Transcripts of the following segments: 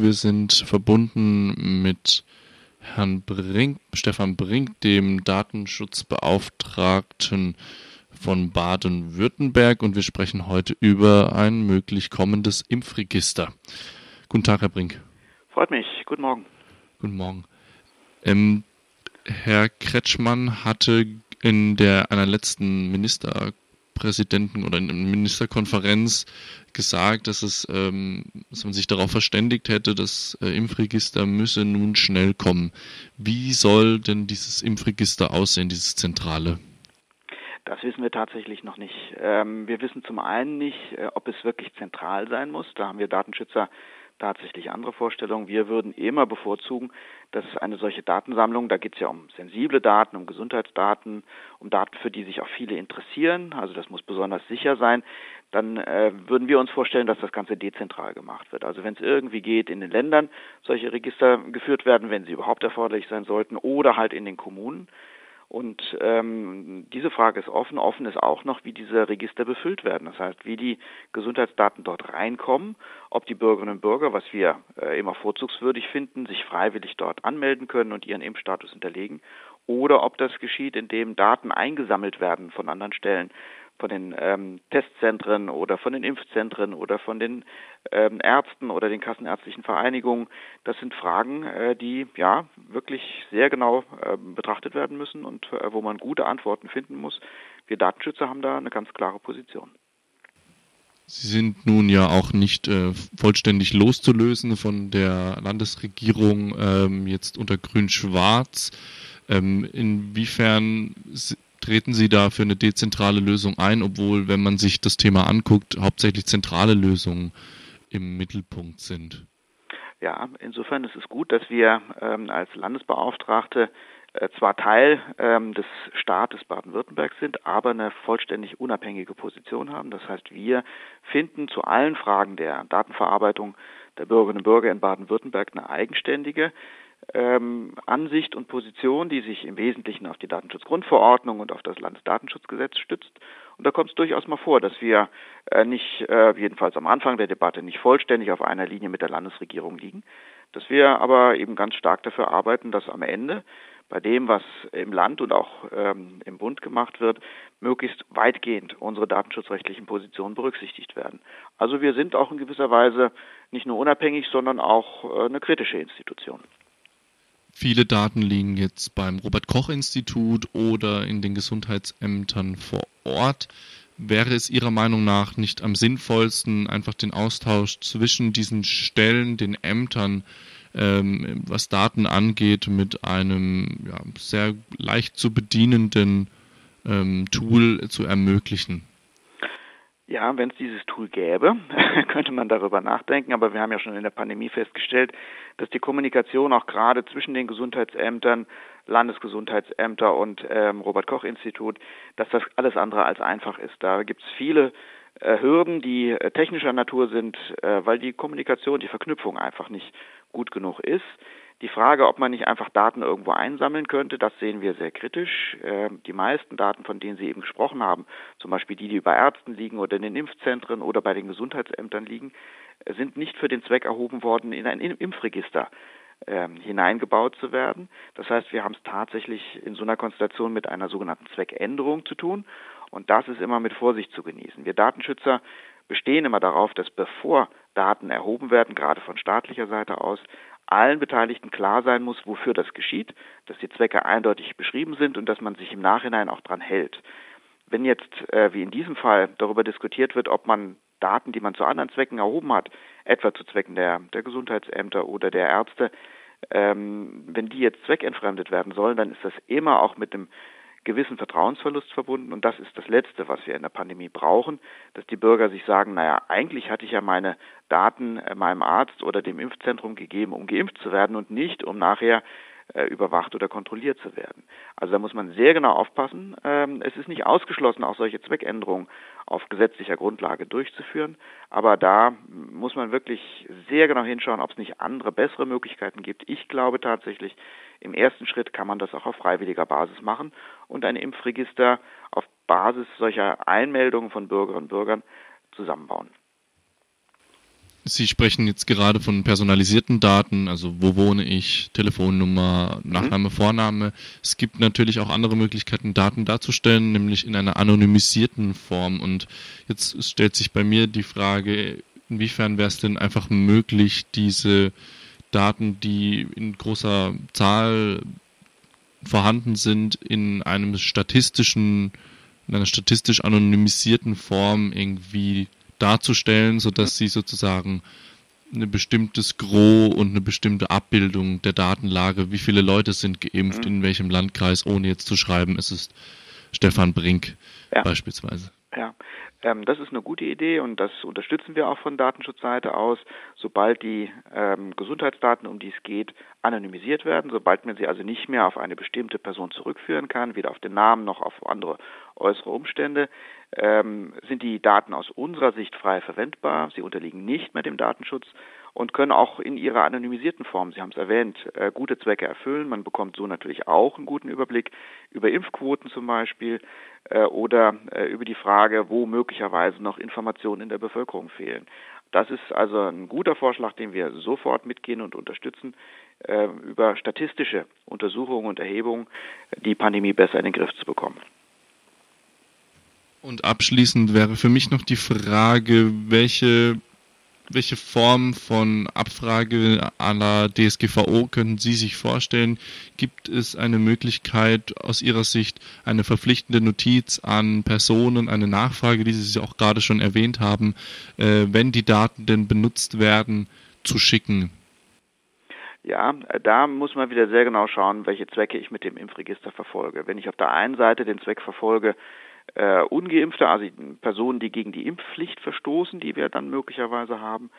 Wir sind verbunden mit Herrn Brink, Stefan Brink, dem Datenschutzbeauftragten von Baden-Württemberg und wir sprechen heute über ein möglich kommendes Impfregister. Guten Tag, Herr Brink. Freut mich. Guten Morgen. Guten Morgen. Ähm, Herr Kretschmann hatte in der einer letzten Ministerpräsidenten oder in einer Ministerkonferenz gesagt, dass es, ähm, dass man sich darauf verständigt hätte, das äh, Impfregister müsse nun schnell kommen. Wie soll denn dieses Impfregister aussehen, dieses zentrale? Das wissen wir tatsächlich noch nicht. Ähm, wir wissen zum einen nicht, äh, ob es wirklich zentral sein muss. Da haben wir Datenschützer tatsächlich andere Vorstellungen. Wir würden immer bevorzugen, dass eine solche Datensammlung, da geht es ja um sensible Daten, um Gesundheitsdaten, um Daten, für die sich auch viele interessieren, also das muss besonders sicher sein, dann äh, würden wir uns vorstellen, dass das Ganze dezentral gemacht wird. Also wenn es irgendwie geht, in den Ländern solche Register geführt werden, wenn sie überhaupt erforderlich sein sollten, oder halt in den Kommunen. Und ähm, diese Frage ist offen. Offen ist auch noch, wie diese Register befüllt werden. Das heißt, wie die Gesundheitsdaten dort reinkommen, ob die Bürgerinnen und Bürger, was wir äh, immer vorzugswürdig finden, sich freiwillig dort anmelden können und ihren Impfstatus hinterlegen, oder ob das geschieht, indem Daten eingesammelt werden von anderen Stellen von den ähm, Testzentren oder von den Impfzentren oder von den ähm, Ärzten oder den kassenärztlichen Vereinigungen. Das sind Fragen, äh, die ja wirklich sehr genau äh, betrachtet werden müssen und äh, wo man gute Antworten finden muss. Wir Datenschützer haben da eine ganz klare Position. Sie sind nun ja auch nicht äh, vollständig loszulösen von der Landesregierung ähm, jetzt unter Grün-Schwarz. Ähm, inwiefern treten Sie da für eine dezentrale Lösung ein, obwohl, wenn man sich das Thema anguckt, hauptsächlich zentrale Lösungen im Mittelpunkt sind? Ja, insofern ist es gut, dass wir ähm, als Landesbeauftragte äh, zwar Teil ähm, des Staates Baden-Württemberg sind, aber eine vollständig unabhängige Position haben. Das heißt, wir finden zu allen Fragen der Datenverarbeitung der Bürgerinnen und Bürger in Baden-Württemberg eine eigenständige ähm, Ansicht und Position, die sich im Wesentlichen auf die Datenschutzgrundverordnung und auf das Landesdatenschutzgesetz stützt. Und da kommt es durchaus mal vor, dass wir äh, nicht, äh, jedenfalls am Anfang der Debatte, nicht vollständig auf einer Linie mit der Landesregierung liegen, dass wir aber eben ganz stark dafür arbeiten, dass am Ende bei dem, was im Land und auch ähm, im Bund gemacht wird, möglichst weitgehend unsere datenschutzrechtlichen Positionen berücksichtigt werden. Also wir sind auch in gewisser Weise nicht nur unabhängig, sondern auch äh, eine kritische Institution. Viele Daten liegen jetzt beim Robert Koch Institut oder in den Gesundheitsämtern vor Ort. Wäre es Ihrer Meinung nach nicht am sinnvollsten, einfach den Austausch zwischen diesen Stellen, den Ämtern, ähm, was Daten angeht, mit einem ja, sehr leicht zu bedienenden ähm, Tool zu ermöglichen? Ja, wenn es dieses Tool gäbe, könnte man darüber nachdenken, aber wir haben ja schon in der Pandemie festgestellt, dass die Kommunikation auch gerade zwischen den Gesundheitsämtern, Landesgesundheitsämter und ähm, Robert Koch Institut, dass das alles andere als einfach ist. Da gibt es viele äh, Hürden, die äh, technischer Natur sind, äh, weil die Kommunikation, die Verknüpfung einfach nicht gut genug ist. Die Frage, ob man nicht einfach Daten irgendwo einsammeln könnte, das sehen wir sehr kritisch. Ähm, die meisten Daten, von denen Sie eben gesprochen haben, zum Beispiel die, die bei Ärzten liegen oder in den Impfzentren oder bei den Gesundheitsämtern liegen, sind nicht für den Zweck erhoben worden, in ein Impfregister ähm, hineingebaut zu werden. Das heißt, wir haben es tatsächlich in so einer Konstellation mit einer sogenannten Zweckänderung zu tun. Und das ist immer mit Vorsicht zu genießen. Wir Datenschützer bestehen immer darauf, dass bevor Daten erhoben werden, gerade von staatlicher Seite aus, allen Beteiligten klar sein muss, wofür das geschieht, dass die Zwecke eindeutig beschrieben sind und dass man sich im Nachhinein auch dran hält. Wenn jetzt, äh, wie in diesem Fall, darüber diskutiert wird, ob man Daten, die man zu anderen Zwecken erhoben hat, etwa zu Zwecken der, der Gesundheitsämter oder der Ärzte, ähm, wenn die jetzt zweckentfremdet werden sollen, dann ist das immer auch mit einem gewissen Vertrauensverlust verbunden. Und das ist das Letzte, was wir in der Pandemie brauchen, dass die Bürger sich sagen, naja, eigentlich hatte ich ja meine Daten äh, meinem Arzt oder dem Impfzentrum gegeben, um geimpft zu werden und nicht, um nachher äh, überwacht oder kontrolliert zu werden. Also da muss man sehr genau aufpassen. Ähm, es ist nicht ausgeschlossen, auch solche Zweckänderungen auf gesetzlicher Grundlage durchzuführen, aber da muss man wirklich sehr genau hinschauen, ob es nicht andere, bessere Möglichkeiten gibt. Ich glaube tatsächlich, im ersten Schritt kann man das auch auf freiwilliger Basis machen und ein Impfregister auf Basis solcher Einmeldungen von Bürgerinnen und Bürgern zusammenbauen. Sie sprechen jetzt gerade von personalisierten Daten, also wo wohne ich, Telefonnummer, mhm. Nachname, mhm. Vorname. Es gibt natürlich auch andere Möglichkeiten, Daten darzustellen, nämlich in einer anonymisierten Form. Und jetzt stellt sich bei mir die Frage, inwiefern wäre es denn einfach möglich, diese Daten, die in großer Zahl vorhanden sind, in einem statistischen, in einer statistisch anonymisierten Form irgendwie darzustellen, sodass sie sozusagen ein bestimmtes Gros und eine bestimmte Abbildung der Datenlage, wie viele Leute sind geimpft, mhm. in welchem Landkreis, ohne jetzt zu schreiben, es ist Stefan Brink ja. beispielsweise. Ja, ähm, das ist eine gute Idee und das unterstützen wir auch von Datenschutzseite aus. Sobald die ähm, Gesundheitsdaten, um die es geht, anonymisiert werden, sobald man sie also nicht mehr auf eine bestimmte Person zurückführen kann, weder auf den Namen noch auf andere äußere Umstände, ähm, sind die Daten aus unserer Sicht frei verwendbar. Sie unterliegen nicht mehr dem Datenschutz und können auch in ihrer anonymisierten Form, Sie haben es erwähnt, äh, gute Zwecke erfüllen. Man bekommt so natürlich auch einen guten Überblick über Impfquoten zum Beispiel äh, oder äh, über die Frage, wo möglicherweise noch Informationen in der Bevölkerung fehlen. Das ist also ein guter Vorschlag, den wir sofort mitgehen und unterstützen, über statistische Untersuchungen und Erhebungen die Pandemie besser in den Griff zu bekommen. Und abschließend wäre für mich noch die Frage, welche welche Form von Abfrage la DSGVO können Sie sich vorstellen? Gibt es eine Möglichkeit aus Ihrer Sicht, eine verpflichtende Notiz an Personen, eine Nachfrage, die Sie auch gerade schon erwähnt haben, äh, wenn die Daten denn benutzt werden, zu schicken? Ja, da muss man wieder sehr genau schauen, welche Zwecke ich mit dem Impfregister verfolge. Wenn ich auf der einen Seite den Zweck verfolge, äh, Ungeimpfte, also Personen, die gegen die Impfpflicht verstoßen, die wir dann möglicherweise haben,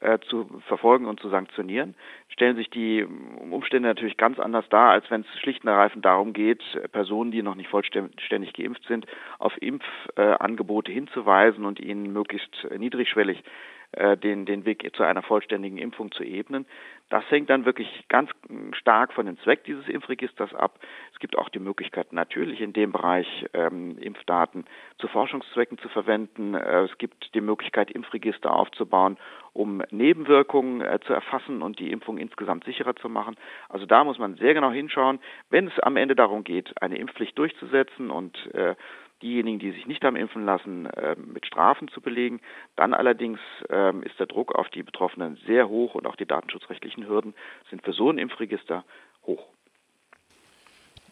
äh, zu verfolgen und zu sanktionieren, stellen sich die Umstände natürlich ganz anders dar, als wenn es schlicht und ergreifend darum geht, Personen, die noch nicht vollständig geimpft sind, auf Impfangebote äh, hinzuweisen und ihnen möglichst niedrigschwellig äh, den, den Weg zu einer vollständigen Impfung zu ebnen. Das hängt dann wirklich ganz stark von dem Zweck dieses Impfregisters ab. Es gibt auch die Möglichkeit, natürlich in dem Bereich ähm, Impfdaten zu Forschungszwecken zu verwenden. Äh, es gibt die Möglichkeit, Impfregister aufzubauen, um Nebenwirkungen äh, zu erfassen und die Impfung insgesamt sicherer zu machen. Also da muss man sehr genau hinschauen, wenn es am Ende darum geht, eine Impfpflicht durchzusetzen und äh, diejenigen, die sich nicht haben impfen lassen, äh, mit Strafen zu belegen. Dann allerdings äh, ist der Druck auf die Betroffenen sehr hoch und auch die datenschutzrechtlichen Hürden sind für so ein Impfregister hoch.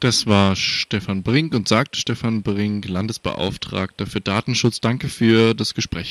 Das war Stefan Brink und sagt Stefan Brink, Landesbeauftragter für Datenschutz. Danke für das Gespräch.